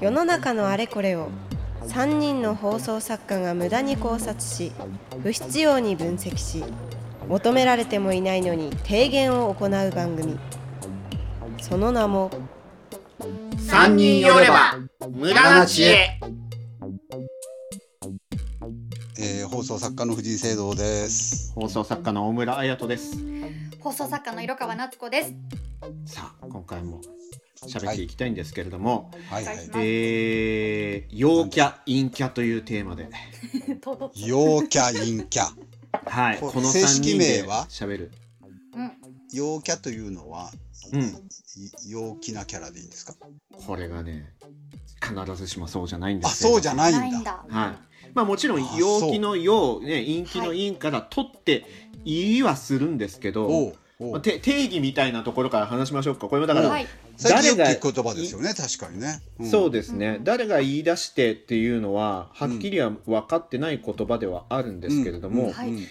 世の中のあれこれを3人の放送作家が無駄に考察し不必要に分析し求められてもいないのに提言を行う番組その名も三人寄れば無駄な知恵えー、放送作家の藤井聖堂です。放送作家の大村彩人です放送作家の色川夏子です。さあ今回も喋っていきたいんですけれども、はい。はい。えー、陽キャ陰キャというテーマで。陽キャ陰キャ。こはい。この3正式名は？喋る。うん。陽キャというのは、うん。い陽気なキャラでいいんですか？これがね必ずしもそうじゃないんであ、すけれどそうじゃないんだ。はい。まあもちろんあ陽気の陽ね陰気の陰から取って言いはするんですけど、まあて定義みたいなところから話しましょうか。これもだから、はい。誰が言葉ですよね、確かにね。ん。そうですね、うん。誰が言い出してっていうのははっきりは分かってない言葉ではあるんですけれども、うん。はい。うん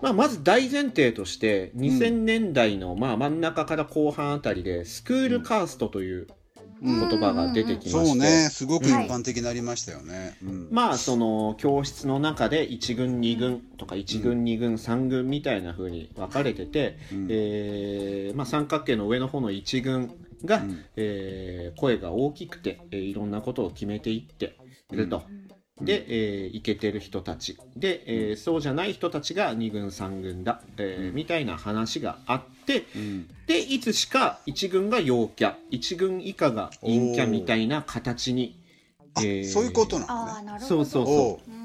まあ、まず大前提として2000年代のまあ真ん中から後半あたりでスクールカーストといううん言葉が出てきまして、そうね、すごく一般的になりましたよね。うん。まあその教室の中で1軍2軍とか1軍2軍3軍みたいな風に分かれてて、うん。えーまあ、三角形の上の方の1軍が、うん。えー声が大きくて、えーいろんなことを決めていっていると。で、えー、イケてる人たち。で、えーそうじゃない人たちが2軍3軍だ、えーうん。みたいな話があってうん。でいつしか1軍が陽キャ1軍以下が陰キャみたいな形に、あ、えーそういうことなああ、のね。そうそうおそう。う。ん。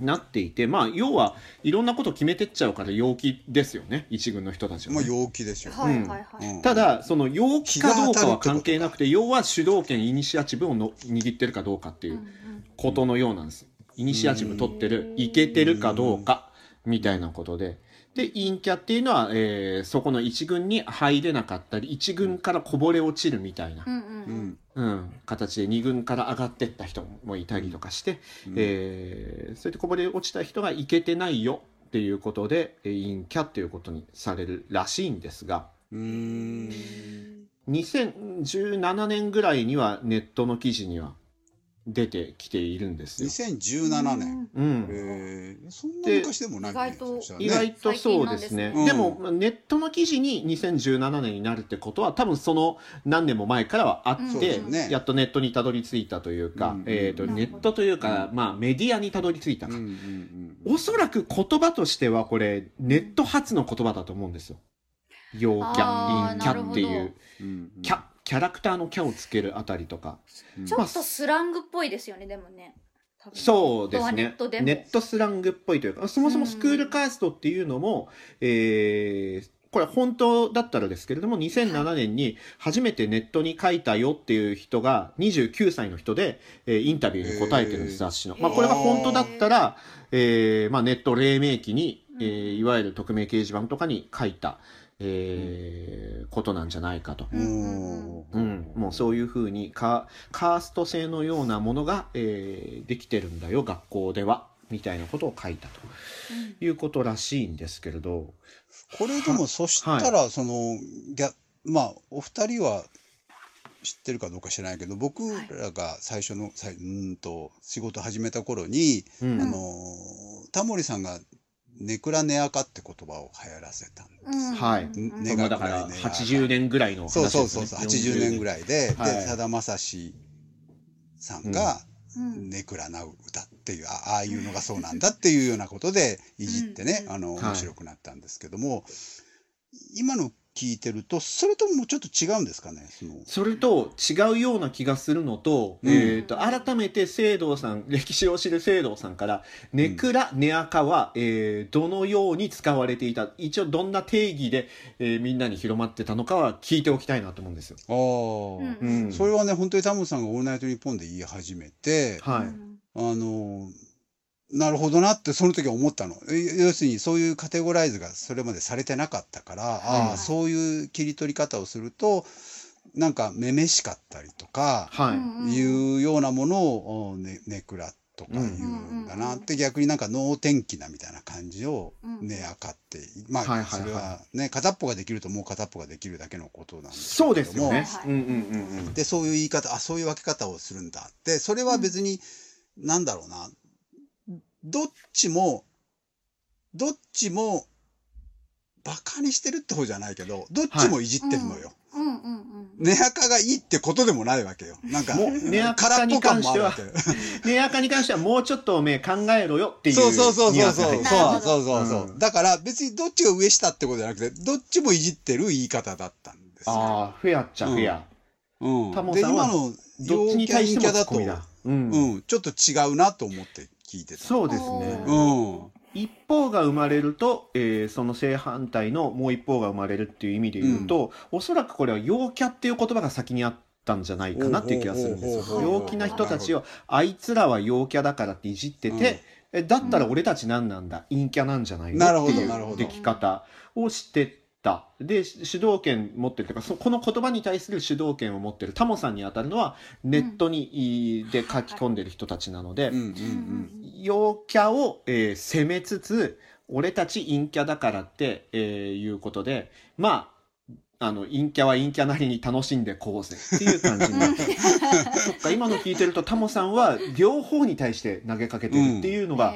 なっていてまあ要はいろんなこと決めてっちゃうから陽気ですよね1軍の人たちはまあね、陽気ですよ。はいはいはい。うんただその陽気かどうかは関係なくて要は主導権イニシアチブをの握ってるかどうかっていううんことのようなんです。イニシアチブ取ってる、いけてるかどうか、みたいなことで。で、陰キャっていうのは、えーそこの一軍に入れなかったり、一軍からこぼれ落ちるみたいなう、ん。ううんん。うん、形で二軍から上がってった人もいたりとかして、うん。えーそうやってこぼれ落ちた人がいけてないよっていうことで、えー陰キャっていうことにされるらしいんですが、うーん。2017年ぐらいにはネットの記事には出てきているんですよ。2017年。うん。えー、そんな昔でもないね。意外とね。意外とそうですね。ですね。でも、まあネットの記事に2017年になるってことは、多分その何年も前からはあうんって、そうですね。やっとネットにたどり着いたというか、うん。えーと、ネットというか、まあメディアにたどり着いたか。おそらく言葉としてはこれ、ネット発の言葉だと思うんですよ。陽キャ、陰キャっていう。キャ、キャラクターのキャをつけるあたりとか。うん。ちょっとスラングっぽいですよね、でもね。そうですね。ネッネットスラングっぽいというかそもそもスクールカーストっていうのも、えーこれ本当だったらですけれども2007年に初めてネットに書いたよっていう人が29歳の人で、えーインタビューに答えてるんです雑誌の、まあ、これが本当だったら、えーまあ、ネット黎明期に、えーいわゆる匿名掲示板とかに書いた、えーことなんじゃないかと。うん。うん。うん、もうそういうふうにカカースト制のようなものが、えーできてるんだよ学校では。みたいなことを書いたと。いうことらしいんですけれど。これでもそしたらそのまあお二人は知ってるかどうか知らないけど僕らが最初のさいうーんと仕事始めた頃に、うん。あのタモリさんが「ネクラネアカ」って言葉を流行らせたんです。うん。はい。うんねまあだからね80年ぐらいの話そうですね。そうそうそう80年ぐらいで、はい。でさだまさしさんがうん「ネクラな歌」っていうあああいうのがそうなんだっていうようなことでいじってね、うん。あのはい。面白くなったんですけども、今の聞いてるとそれともちょっと違うんですかねその。それと違うような気がするのと,、うん。えー、と改めて聖堂さん歴史を知る聖堂さんから「ネクラ・ネアカは」えーどのように使われていた一応どんな定義で、えーみんなに広まってたのかは聞いておきたいなと思うんですよ。あー。うん。うん。それはね本当にタモリさんが「オールナイトニッポン」で言い始めて、はい、うん。あのなるほどなってその時は思ったの。え要するにそういうカテゴライズがそれまでされてなかったから、ああそういう切り取り方をするとなんかめめしかったりとか、はい、うんいうようなものを、おね、ネクラっとか言うんだな。って、逆になんか能天気なみたいな感じをうんねあかって、まあはいはいはい。それはね片っぽができるともう片っぽができるだけのことなんですそうですよね。はい。うんうんうんうん。でそういう言い方あそういう分け方をするんだでそれは別に、なんだろうなどっちもどっちもバカにしてるって方じゃないけどどっちもいじってるのよ。うんうんうんネアカがいいってことでもないわけよ。なんか、もうネアカ空っぽに関しては感もあるわけ。ネアカに関してはもうちょっとおめえ考えろよっていうそうそうそうそうそう。そうそうそうそう、うんだから別にどっちが上下ってことじゃなくて、どっちもいじってる言い方だったんですよ。ああ、フェアっちゃフェア。うん。で、タモさんは今のどっちに対しても。うん。うん、ちょっと違うなと思って聞いてた。そうですね。うん。一方が生まれると、えーその正反対のもう一方が生まれるっていう意味で言うと、おそらくこれは陽キャっていう言葉が先にあったんじゃないかなっていう気がするんですよ。ほうほうほうほう陽気な人たちをあいつらは陽キャだからっていじってて、えだったら俺たち何なんだ？陰キャなんじゃないなるほどのっていうなるほど出来方をしてった。で主導権持ってるというかそこの言葉に対する主導権を持ってるタモさんに当たるのはネットに、で書き込んでる人たちなので、うんうんうん。陽キャを、えー攻めつつ俺たち陰キャだからって、えーいうことでまああの陰キャは陰キャなりに楽しんでこうぜっていう感じになって。そっか今の聞いてるとタモさんは両方に対して投げかけてるっていうのが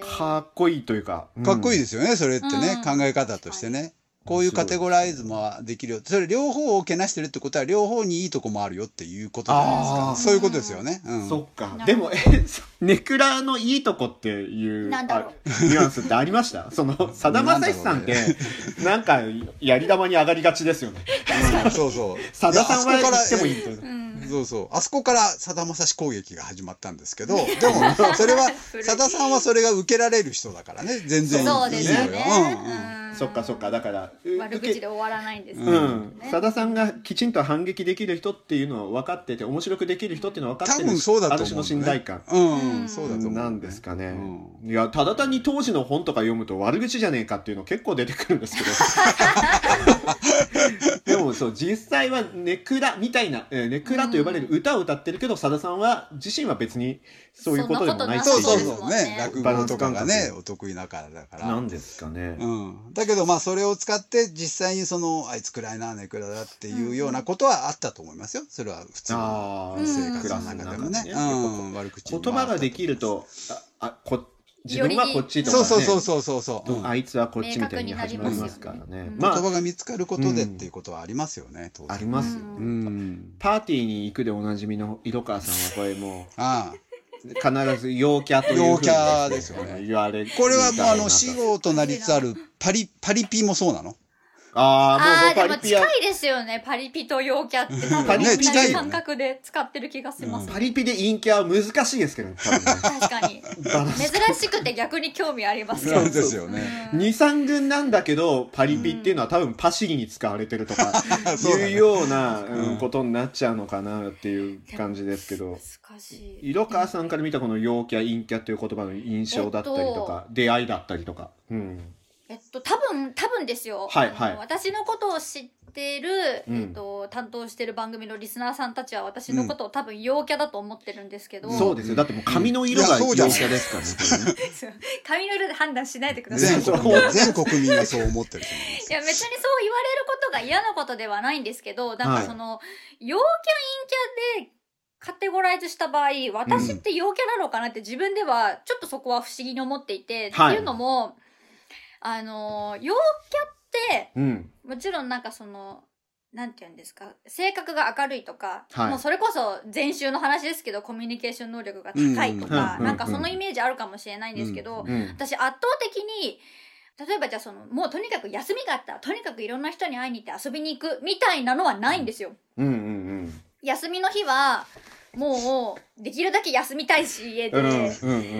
かっこいいというか、かっこいいでですよね、それってね、うん。考え方としてね。こういうカテゴライズもできるよ。それ両方をけなしてるってことは、両方にいいとこもあるよっていうことじゃないですか。そういうことですよね。うん。そっか。なでもえそ ネクラのいいとこっていうなんだろうあニュアンスってありました？そのさだまさしさんってなんかやり玉に上がりがちですよね。うん。そうそう。さださんはいやあそこから言ってもいいとうん。そうそう。あそこからさだまさし攻撃が始まったんですけど、でも、それは、さださんはそれが受けられる人だからね、全然いいそうですよね。うんうん。うんそっかそっかだから。悪口で終わらないんですうねん。さださんがきちんと反撃できる人っていうのは分かってて面白くできる人っていうのは分かってる。多分そうだと思う、ね。ある種の信頼感うん、うんそうだと思う、なんですかね、ういやただ単に当時の本とか読むと悪口じゃねえかっていうの結構出てくるんですけど。でもそう実際はネクラみたいな、えーネクラと呼ばれる歌を歌ってるけどさださんは自身は別にそういうことでもないってそういそうそうそう。ねね。落語とかがね、お得意だからだから。なんですかね、うん。だけどまあそれを使って実際にその、あいつ暗いな、ネクラだっていうようなことはあったと思いますよ。それは普通のああ生活の中でもね。言葉ができるとああこ自分はこっちとか、ね、そうそうそうそうそうそう。うんあいつはこっちみたいに始まりますからね。まあ言葉が見つかることでっていうことはありますよね、当然ありますよ、うんうん。パーティーに行くでおなじみの色川さんはこれもああ。う必ず陽キャという陽キャですよね。言われこれはもうあの、し死後となりつつあるパリ、パリピもそうなの？ああでももうパリピは近いですよね。パリピと陽キャって。多分パリピ同じ感覚で使ってる気がします。パリピで陰キャは難しいですけどね多分ね。確かに。珍しくて逆に興味ありますよそうですよね。23軍なんだけどパリピっていうのは多分パシリに使われてるとか いうような、ことになっちゃうのかなっていう感じですけど。難しい。色川さんから見たこの陽キャ陰キャという言葉の印象だったりとか、出会いだったりとか、うん、えっと、多分、多分ですよ。はいはい。私のことを知ってる、うん。えっと、担当してる番組のリスナーさんたちは私のことを多分陽キャだと思ってるんですけど、そうですよ。だってもう髪の色が陽キャですからね 髪の色で判断しないでください。全国民、全国民がそう思ってると思いますいや別にそう言われることが嫌なことではないんですけど、なんかその、陽キャ陰キャでカテゴライズした場合、私って陽キャなのかなって自分ではちょっとそこは不思議に思っていて、はいっていうのも、あの、陽キャって、うん。もちろんなんかその、なんて言うんですか、性格が明るいとか、はい。もうそれこそ前週の話ですけど、コミュニケーション能力が高いとか、うんなんかそのイメージあるかもしれないんですけど、うん私圧倒的に例えばじゃあそのもうとにかく休みがあったらとにかくいろんな人に会いに行って遊びに行くみたいなのはないんですよ。うんうん休みの日はもうできるだけ休みたいし家で、うんうんう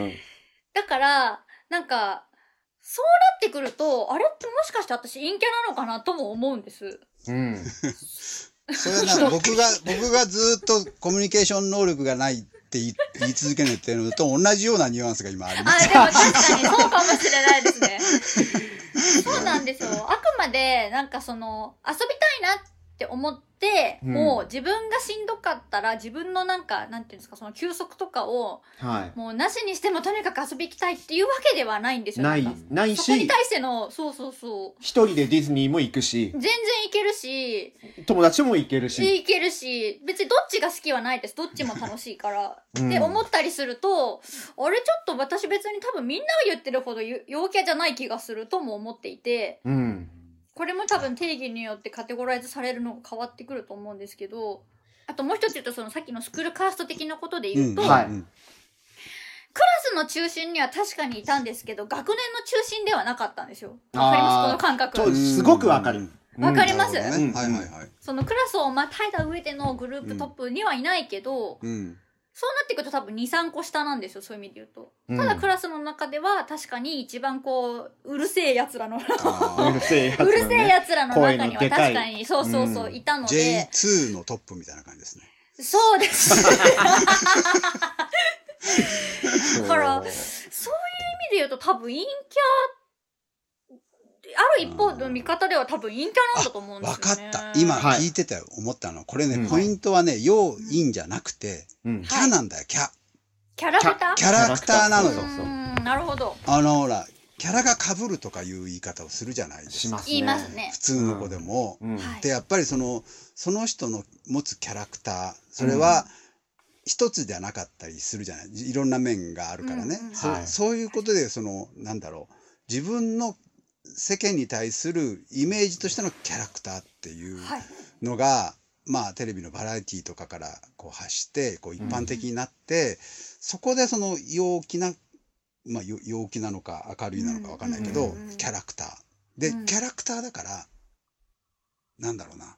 ん。だからなんかそうなってくるとあれってもしかして私陰キャなのかなとも思うんです。うん それはなんか僕が、僕がずっとコミュニケーション能力がないって言い言い続けるっていうのと同じようなニュアンスが今あります。あでも確かにそうかもしれないですね。そうなんですよ。あくまでなんかその遊びたいなっって思って、うん。もう自分がしんどかったら自分のなんかなんていうんですかその休息とかをはい。もうなしにしてもとにかく遊び行きたいっていうわけではないんですよ。ないないそこにし対してのそうそうそう。一人でディズニーも行くし。全然行けるし。友達も行けるし。行けるし。別にどっちが好きはないです。どっちも楽しいから、うん。って思ったりするとあれちょっと私別に多分みんなが言ってるほどゆ陽キャじゃない気がするとも思っていて。うんこれも多分定義によってカテゴライズされるのが変わってくると思うんですけどあともう一つ言うとそのさっきのスクールカースト的なことで言うと、はい。うん。クラスの中心には確かにいたんですけど学年の中心ではなかったんですよ。わかります？この感覚。とすごくわかる。わかります？うん。はいはいはい。そのクラスをまたいだ上でのグループトップにはいないけど、うん。そうなってくると多分23個下なんですよそういう意味で言うと。うん。ただクラスの中では確かに一番こううるせえやつらの うるせえやつらの中には確かにそうそうそううん。いたのーで、J2 のトップみたいな感じですね。そうです。だからそういう意味で言うと多分陰キャある一方の見方では多分陰キャなんだと思うんですよね。わかった。今はい。聞いてたよ。思ったの。これね、うん。ポイントはね、要因じゃなくて、うん。キャなんだよ、キャ。キャラクター？キャラクターなのよ。なるほど。あの、ほら、キャラが被るとかいう言い方をするじゃないですか。すね。言いますね。普通の子でも。で、やっぱりその、その人の持つキャラクター、それは、一つじゃなかったりするじゃない。いろんな面があるからね、うんうんそはい。そういうことでそのなんだろう。自分の世間に対するイメージとしてのキャラクターっていうはい。のが、まあテレビのバラエティーとかからこう発してこう一般的になって、そこでその陽気な、まあ、よ陽気なのか明るいなのかわかんないけど、うんうんうんキャラクター。で、うん。キャラクターだからなんだろうな。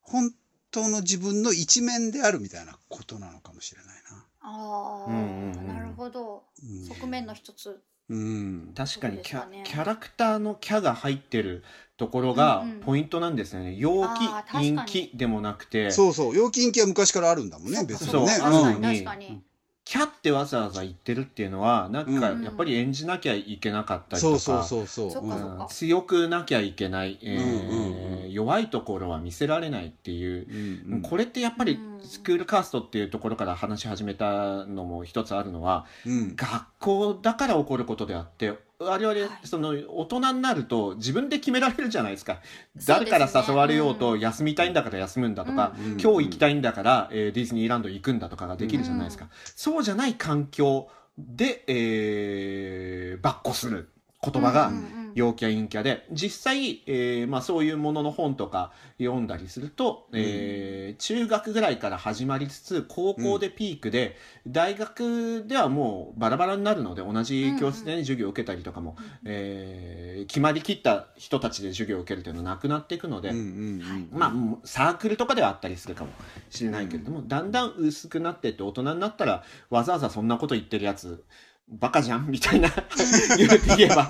本当の自分の一面であるみたいなことなのかもしれないな。ああ、うんうんうん。なるほど。うん。側面の一つうん。確かにキャ,、ね。キャラクターのキャが入ってるところがうんうん。ポイントなんですよね。陽あー確かに。気、陰気でもなくて、そうそう。陽気陰気は昔からあるんだもんね別そうにね。確かにうん。確かに、キャってわざわざ言ってるっていうのは、なんかうん。やっぱり演じなきゃいけなかったりとか、そうそうそうそう。うん。強くなきゃいけない、え弱いところは見せられないっていう、うんうん。これってやっぱりうん。スクールカーストっていうところから話し始めたのも一つあるのは、うん。学校だから起こることであって我々、はい。その大人になると自分で決められるじゃないですか。誰から誘われようとうん。休みたいんだから休むんだとか、うん今日行きたいんだから、えーディズニーランド行くんだとかができるじゃないですか、そうじゃない環境で、えっこする言葉が陽キャ陰キャで実際、えーまあ、そういうものの本とか読んだりすると、えー中学ぐらいから始まりつつ高校でピークで、大学ではもうバラバラになるので同じ教室で、ね授業を受けたりとかも、えー決まりきった人たちで授業を受けるというのはなくなっていくので、うんうんうんまあサークルとかではあったりするかもしれないけれども、だんだん薄くなってって大人になったらわざわざそんなこと言ってるやつバカじゃん？みたいな。言うて言えば。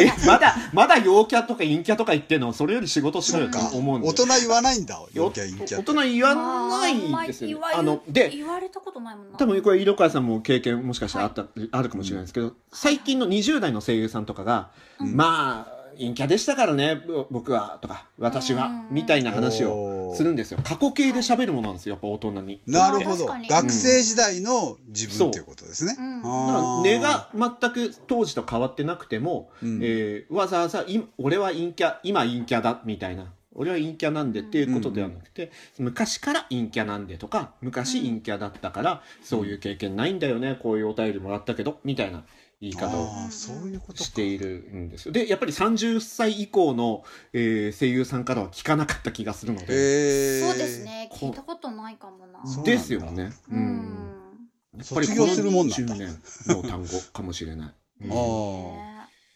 えまだまだ陽キャとか陰キャとか言ってんのそれより仕事しろよと思うんで大人言わないんだ。陽キャ陰キャ大人言わないですよね。あので言われたことないもんな。多分これ色川さんも経験もしかしたらあった、あるかもしれないですけど最近の20代の声優さんとかが、うん。まあ陰キャでしたからねぼ僕はとか私はうん。みたいな話をするんですよ。過去形で喋るものなんですよやっぱ大人に。なるほど。学生時代の自分っていうことですね。う。ん。だから根が全く当時と変わってなくても、うん。えーわざわざ今俺は陰キャ今陰キャだみたいな。俺は陰キャなんでっていうことではなくて、昔から陰キャなんでとか昔陰キャだったから、そういう経験ないんだよねこういうお便りもらったけどみたいな言い方をあーそういうことか。しているんですよ。でやっぱり30歳以降の、えー声優さんからは聞かなかった気がするので、へー。そうですね。こ聞いたことないかもな。ですよね。ううん。んやっぱり卒業するもんなんだ。10年の単語かもしれない。うんあー。ね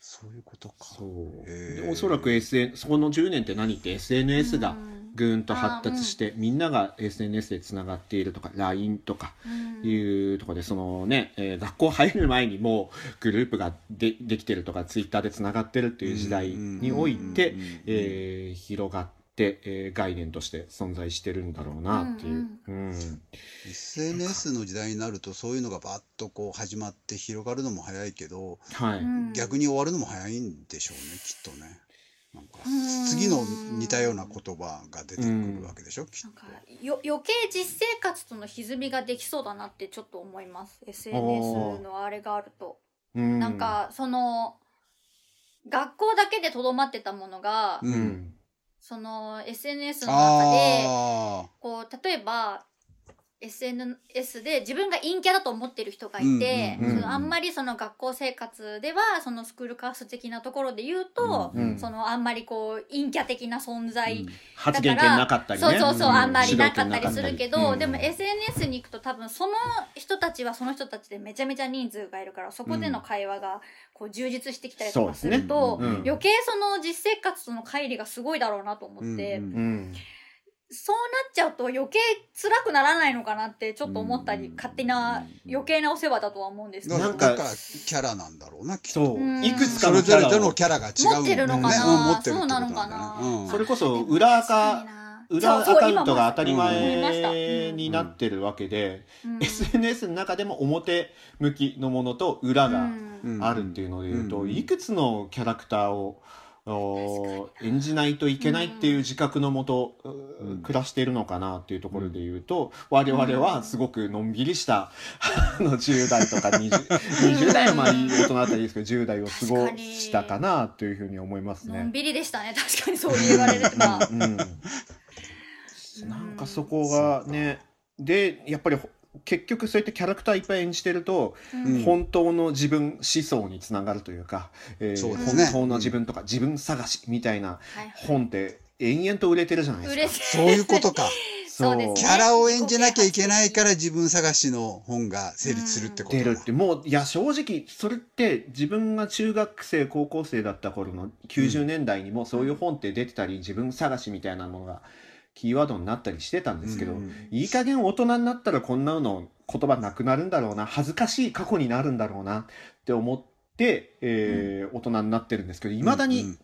そういうことか。そう。おそらく SN そこの10年って何って SNS がうんぐーんと発達して、みんなが SNS でつながっているとか LINE とかうん。いうところでそのね、えー学校入る前にもうグループがでできてるとか Twitter でつながってるっていう時代において、うんうんうん。うんえー広がって、えー概念として存在してるんだろうなっていう。うん、SNS の時代になるとそういうのがバッとこう始まって広がるのも早いけど、はい、うん。逆に終わるのも早いんでしょうねきっとね。なんかうん次の似たような言葉が出てくるわけでしょ、きっとなんかよ余計実生活との歪みができそうだなってちょっと思います。SNS のあれがあると、うん。なんかその学校だけでとどまってたものが、ううん。んその SNS の中であこう例えば SNS で自分が陰キャだと思ってる人がいて、うんうんうんそのあんまりその学校生活ではそのスクールカースト的なところで言うと、うんそのあんまりこう陰キャ的な存ー在、発言権なかったりね。そうそうそう、ん。あんまりなかったりするけど、うんでも SNS に行くと多分その人たちはその人たちでめちゃめちゃ人数がいるからそこでの会話がこう充実してきたりとかすると、そうですねうん。余計その実生活との乖離がすごいだろうなと思って、うんうんうんそうなっちゃうと余計辛くならないのかなってちょっと思ったり、うん。勝手な余計なお世話だとは思うんですけど。なんかだからキャラなんだろうなきっと。いくつかそれぞれのキャラのキャラが違う持ってるのかな。うん持ってるってことそうなのかな。それこそ裏垢裏アカウントが当たり前になってるわけで、SNS の中でも表向きのものと裏がうん。あるっていうのでいうと、うんいくつのキャラクターをお演じないといけないっていう自覚のもと、うん。暮らしているのかなっていうところで言うと、我々はすごくのんびりした、あの10代とか 20, 20 代はまあいい大人だったらいいですけど10代を過ごしたかなというふうに思いますね。のんびりでしたね。確かにそう言われると。まあ。うん、なんかそこがねでやっぱりほ結局そういったキャラクターいっぱい演じてると、うん。本当の自分思想につながるというか、えーそうですね。本当の自分とか自分探しみたいなはい本って延々と売れてるじゃないですか。そういうことか。そうですね。キャラを演じなきゃいけないから自分探しの本が成立するってことだ。出るって。もういや正直それって自分が中学生高校生だった頃の90年代にもそういう本って出てたり、自分探しみたいなものがキーワードになったりしてたんですけど、うんいい加減大人になったらこんなの言葉なくなるんだろうな恥ずかしい過去になるんだろうなって思って、えー大人になってるんですけどいまだにうん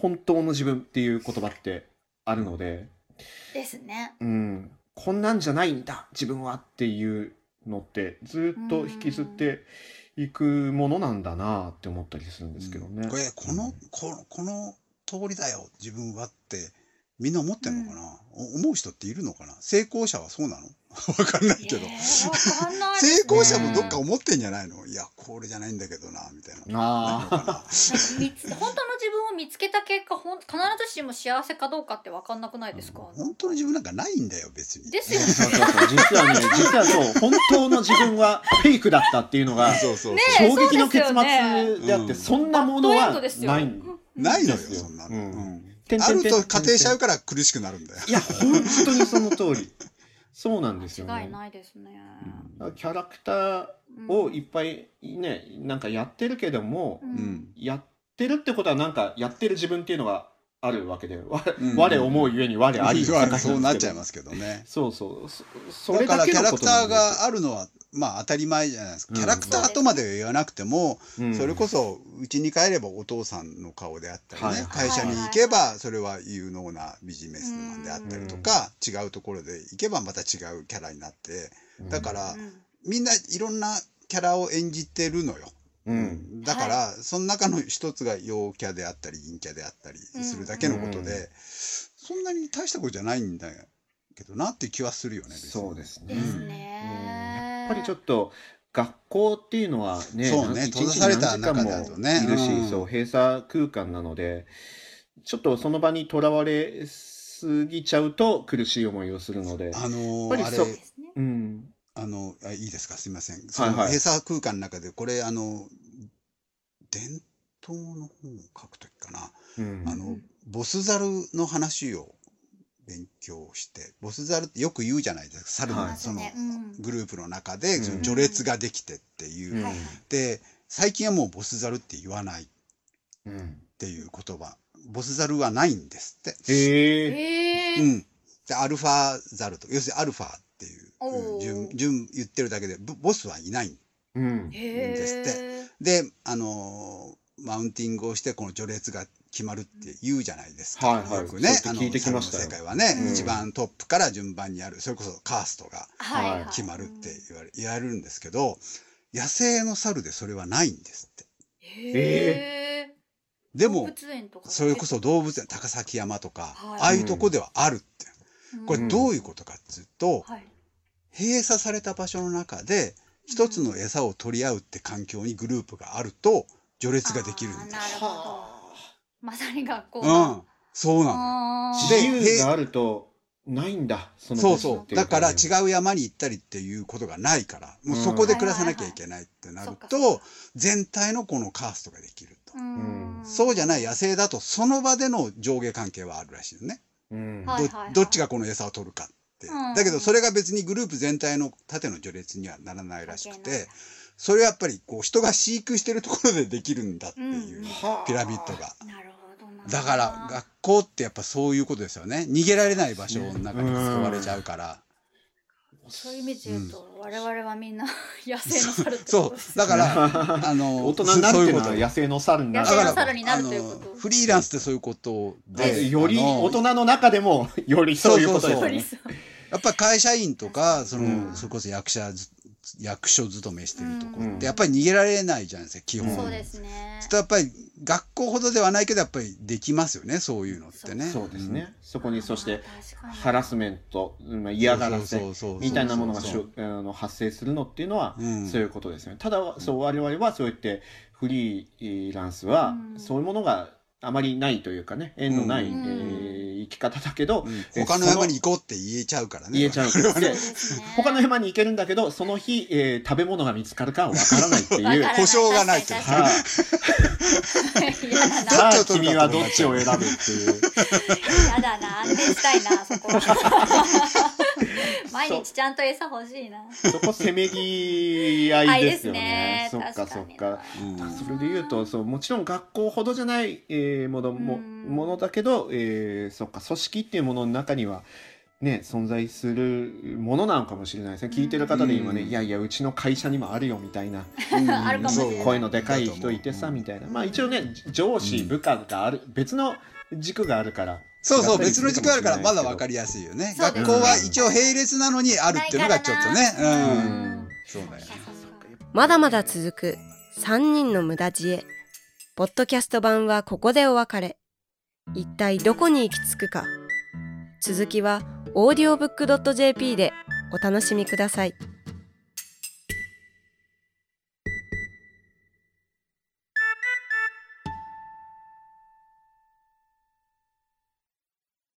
本当の自分っていう言葉ってあるので、ですね。うん、こんなんじゃないんだ自分はっていうのってずっと引きずっていくものなんだなって思ったりするんですけどね。これこのこのこの通りだよ自分はってみんな思ってんのかな、お思う人っているのかな？成功者はそうなの？わかんないけど、えーわかんない。です成功者もどっか思ってんじゃないの？いやこれじゃないんだけどなみたいな。あ 本当の自分を見つけた結果ほん必ずしも幸せかどうかって分かんなくないですか、本当の自分なんかないんだよ別に。ですよね。そうそうそう実はね実はそう本当の自分はフェイクだったっていうのが そうそうそう、ね衝撃の結末であって、うんそんなものはドですよ。ないんないのよですよそんなの、うんあると仮定しちゃうから苦しくなるんだよ。いや本当にその通り。そうなんですよね。間違いないですね、キャラクターをいっぱいねなんかやってるけども、うん。うん。やってるってことはなんかやってる自分っていうのがあるわけでわうん我思うゆえに我あり そうなっちゃいますけどね。そうそう。それだからキャラクターがあるのはまあ当たり前じゃないですか、うん。キャラクターとまでは言わなくても、うん。それこそうちに帰ればお父さんの顔であったりね、はい会社に行けばそれは有能なビジネスマンであったりとか、違うところで行けばまた違うキャラになってだから、うんみんないろんなキャラを演じてるのよ。うん。だから、その中の一つが陽キャであったり陰キャであったりするだけのことで、うんそんなに大したことじゃないんだけどなっていう気はするよねそうですね。ですうん。ね、やっぱりちょっと学校っていうのはねそうね一日閉ざされた中だとね。いるし、うんそう閉鎖空間なのでちょっとその場にとらわれすぎちゃうと苦しい思いをするので、あのーあれやっぱりそうですね。うん、あのあいいですか？すみません。そはいはい。の閉鎖空間の中でこれあの伝統の本を書くときかな、うん。あのボスザルの話を勉強してボスザルってよく言うじゃないですか猿のはい。そのグループの中で序列ができてっていう、うん。はい。で最近はもうボスザルって言わないっうんていう言葉。ボスザルはないんですって。へえへえうん。で、アルファザルと、要するにアルファっていう順、順言ってるだけで、ボボスはいない。うん。へですえで、あのーマウンティングをして、この序列が決まるって言うじゃないですか。はいはい。よくね、そうやって聞いてきましたよ。猿の世界はね、うん。一番トップから順番にある、それこそカーストが決まるって言われ、言われるんですけど、野生の猿でそれはないんですって。へえでもそれこそ動物園高崎山とか、はい。ああいうとこではあるって。これどういうこことかっていうと、はい。閉鎖された場所の中で一つの餌を取り合うって環境にグループがあると序列ができるんだあーなるほど。まさに学校うん。そうなの。で自由があるとないんだそのそうそう。だからう違う山に行ったりっていうことがないから、もうそこで暮らさなきゃいけないってなるはいはいはいそっと、全体のこのカーストができると。うん。そうじゃない野生だと、その場での上下関係はあるらしいよね。うん。はいはいはい。どどっちがこの餌を取るかってうん。だけど、それが別にグループ全体の縦の序列にはならないらしくて、それはやっぱりこう人が飼育してるところでできるんだっていうピラミッドが。なるほどな。だから学校ってやっぱそういうことですよね。逃げられない場所の中に救われちゃうから。そういう意味で言うと、我々はみんな 野生の猿ってこそう。とです。だから、あの、大人になるっていうのはそういうこと。野生の猿になる。野生のだから猿になるということ。フリーランスってそういうことで、より大人の中でもよりそういうことですよね。そうそうやっぱり会社員とか、その、うん。それこそ役者ず、役所勤めしてるとこうんって、やっぱり逃げられないじゃないですか、基本。そうですね。やっぱり学校ほどではないけど、やっぱりできますよね、そういうのってね。そうですね。そこにそしてハラスメントまあ嫌がらせみたいなものがしょあの発生するのっていうのはうん。そういうことですよね。ただそう我々はそうやってフリーランスはうん。そういうものがあまりないというかね縁のない、うん。えき方だけど、うん。え他の山に行こうって言えちゃうからね。言えちゃう。で。他の山に行けるんだけどその日、えー食べ物が見つかるかはわからないっていう。保証がない ってさあ君はどっちを選ぶっていう。嫌だな。安定したいな、そこ。毎日ちゃんと餌欲しいな。そこせめぎ合いですよね。そっかそっか。うん。それで言うとそうもちろん学校ほどじゃない、えーものもうん。ものだけど、えーそっか組織っていうものの中にはね存在するものなのかもしれないですね。聞いてる方で今ね、うん。いやいやうちの会社にもあるよみたいな。声のでかい人いてさみたいな。まあ一応ね上司部下がある別の軸があるからそうそう、別の軸あるからまだわるかりやすいよね。学校は一応並列なのにあるっていうのがちょっとね。うん。うんそうだよね。まだまだ続く3人の無駄知恵。ポッドキャスト版はここでお別れ。一体どこに行き着くか。続きは audiobook.jp でお楽しみください。